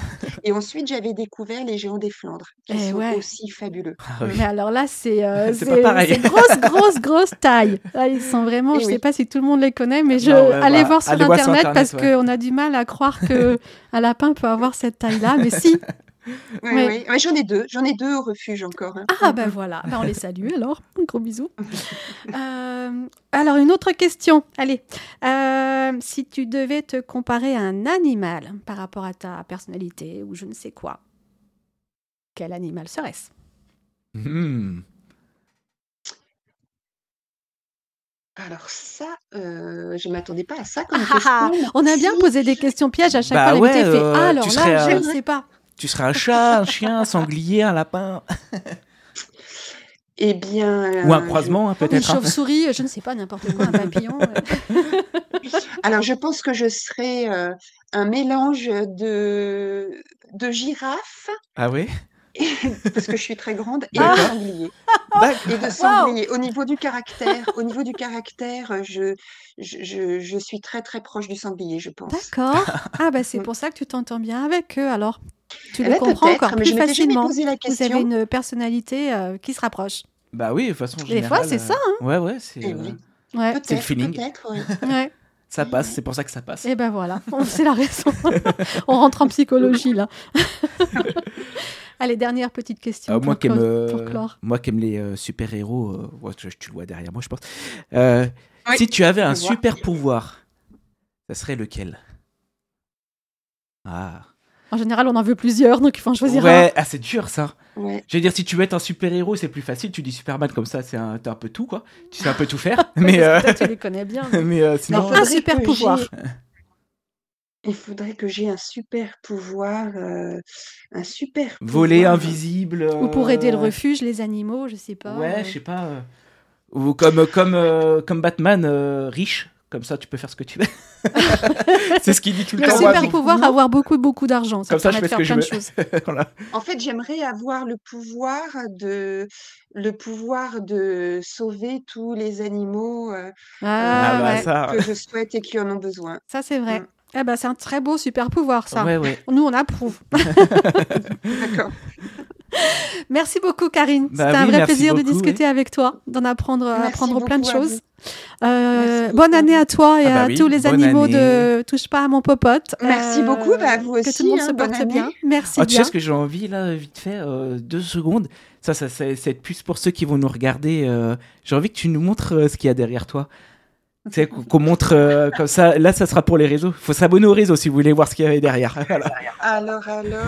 Et ensuite, j'avais découvert les géants des Flandres, qui Eh sont ouais. aussi fabuleux. Ah oui. mais alors là, c'est euh, C'est pas pareil. c'est grosse, grosse, grosse taille. Là, ils sont vraiment, Eh je sais oui. pas si tout le monde les connaît, mais je Non, ouais, allez voir sur allez voir sur internet, Internet, parce ouais. qu'on a du mal à croire que un lapin peut avoir cette taille-là, mais si. Oui, Ouais. oui. Ouais, j'en ai deux. J'en ai deux au refuge encore. hein. Ah ben voilà, Ben, on les salue alors. Un gros bisou. Euh, alors une autre question. Allez, Euh, si tu devais te comparer à un animal par rapport à ta personnalité ou je ne sais quoi, quel animal serait-ce? Hmm. Alors ça, euh, je m'attendais pas à ça comme Ah, ah, question. On a bien posé des questions pièges à chaque Bah fois. Ouais, fait Ah, alors tu là, serais, je euh, ne sais pas. Tu seras un chat, un chien, un sanglier, un lapin Eh bien, ou un euh, croisement, hein, Une peut-être. hein. chauve-souris, je ne sais pas, n'importe quoi, un papillon. euh. Alors, je pense que je serais euh, un mélange de, de girafe, Ah oui? parce que je suis très grande, et de sanglier. D'accord. Et de sanglier. Au niveau du caractère, au niveau du caractère, euh, je, je, je, suis très très proche du sanglier, je pense. D'accord. Ah, bah c'est pour ça que tu t'entends bien avec eux alors. Tu Eh les ben, comprends peut-être, encore mais plus jamais facilement. posé la Vous avez question. une personnalité euh, qui se rapproche. Bah oui, de toute façon, en Des fois, c'est euh, ça, hein. Ouais, ouais, c'est, Eh euh, oui. Ouais. Peut-être, c'est le feeling. peut-être, oui. ouais. ça passe, c'est pour ça que ça passe. Et ben voilà, On- c'est la raison. On rentre en psychologie là. Allez, dernière petite question Euh, pour, moi, qui aime, clore- euh, moi qui aime les euh, super-héros, euh, ouais, tu, tu le vois derrière moi, je pense. Euh, Oui, si tu avais un super pouvoir, ça serait lequel? Ah. En général, on en veut plusieurs, donc il faut en choisir un. Ouais, ah, c'est dur ça. Ouais. Je veux dire, si tu veux être un super-héros, c'est plus facile. Tu dis Superman comme ça, c'est un, t'as un peu tout, quoi. Tu sais un peu tout faire. mais euh, Toi, tu les connais bien. mais- mais euh, sinon. Un super pouvoir. Il faudrait que j'ai un super pouvoir, euh, un super Voler pouvoir. invisible. Ou pour aider le euh, refuge, les animaux, je sais pas. Ouais, euh. je sais pas. Ou comme, comme, euh, comme Batman, euh, riche. Comme ça, tu peux faire ce que tu veux. c'est ce qu'il dit tout le Le temps. super moi. pouvoir, avoir beaucoup, beaucoup d'argent. Ça Comme te ça, je permet de fais faire plein de choses. Voilà. En fait, j'aimerais avoir le pouvoir de le pouvoir de sauver tous les animaux euh, Ah, Ah, bah, ouais. ça. que je souhaite et qui en ont besoin. Ça, c'est vrai. Mm. Eh ben, c'est un très beau super pouvoir, ça. Ouais, ouais. Nous, on approuve. D'accord. Merci beaucoup, Karine. Bah C'était un vrai plaisir de discuter avec toi, d'en apprendre, apprendre plein de choses. Euh, bonne année à toi et Ah bah à oui, tous les animaux année. de Touche pas à mon popote. Merci beaucoup, bah, vous Que tout le aussi, monde hein, se bonne porte année. bien. Merci Ah, tu bien. sais ce que j'ai envie là, vite fait, euh, deux secondes. Ça, ça, ça, c'est plus pour ceux qui vont nous regarder. euh, j'ai envie que tu nous montres euh, ce qu'il y a derrière toi. Tu sais, qu'on montre euh, comme ça. Là, ça sera pour les réseaux. Il faut s'abonner aux réseaux si vous voulez voir ce qu'il y avait derrière. Voilà. Alors, alors,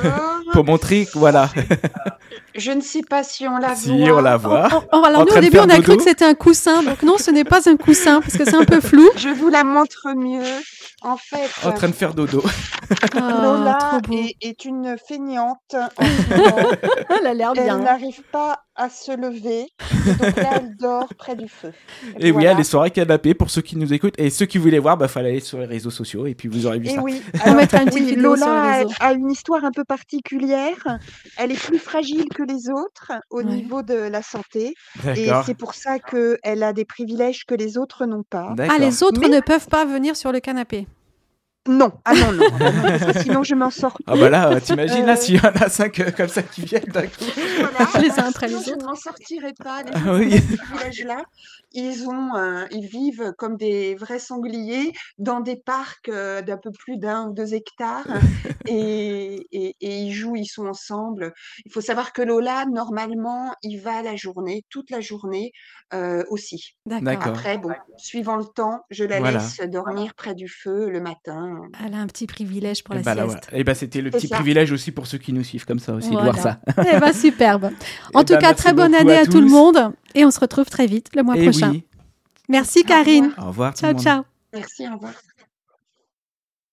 Pour montrer que voilà. je ne sais pas si on la si voit. on la voit. Oh, oh, alors En nous au début on a cru que c'était un coussin, donc non ce n'est pas un coussin parce que c'est un peu flou. Je vous la montre mieux. En fait, En train de faire dodo. Ah, Lola est, est une feignante. En ce moment. Elle a l'air Elle bien. n'arrive pas à se lever. Et donc là, elle dort près du feu. Et oui, Voilà. elle est soirée canapé pour ceux qui nous écoutent. Et ceux qui voulaient voir, bah, fallait aller sur les réseaux sociaux et puis vous aurez vu Et ça. oui, On alors, mettra une petite oui, vidéo sur Lola les a, une histoire un peu particulière. Elle est plus fragile que les autres au Ouais. niveau de la santé. Et c'est pour ça qu'elle a des privilèges que les autres n'ont pas. Ah les autres Mais- ne peuvent pas venir sur le canapé. Non, ah non, non, ah non, parce que sinon je m'en sors Ah bah là, euh, t'imagines là Euh. s'il y en a cinq euh, comme ça qui viennent d'un coup. Voilà. Les uns après les je autres. ne m'en sortirai pas. Les Ah gens oui. ce privilège-là, ils ont, euh, ils vivent comme des vrais sangliers dans des parcs euh, d'un peu plus d'un ou deux hectares et, et, et ils jouent, ils sont ensemble. Il faut savoir que Lola, normalement, il va la journée, toute la journée euh, aussi. D'accord. Après, bon, suivant le temps, je la Voilà. laisse dormir près du feu le matin. Elle a un petit privilège pour Et la bah, sieste. voilà. Et bah, c'était le petit ça. privilège aussi pour ceux qui nous suivent comme ça aussi de voir ça. Eh ben superbe. En Eh tout ben, cas, très bonne année à à, tout le monde et on se retrouve très vite le mois Et prochain. oui. Merci Karine. Au revoir. Ciao le monde. ciao. Merci, au revoir.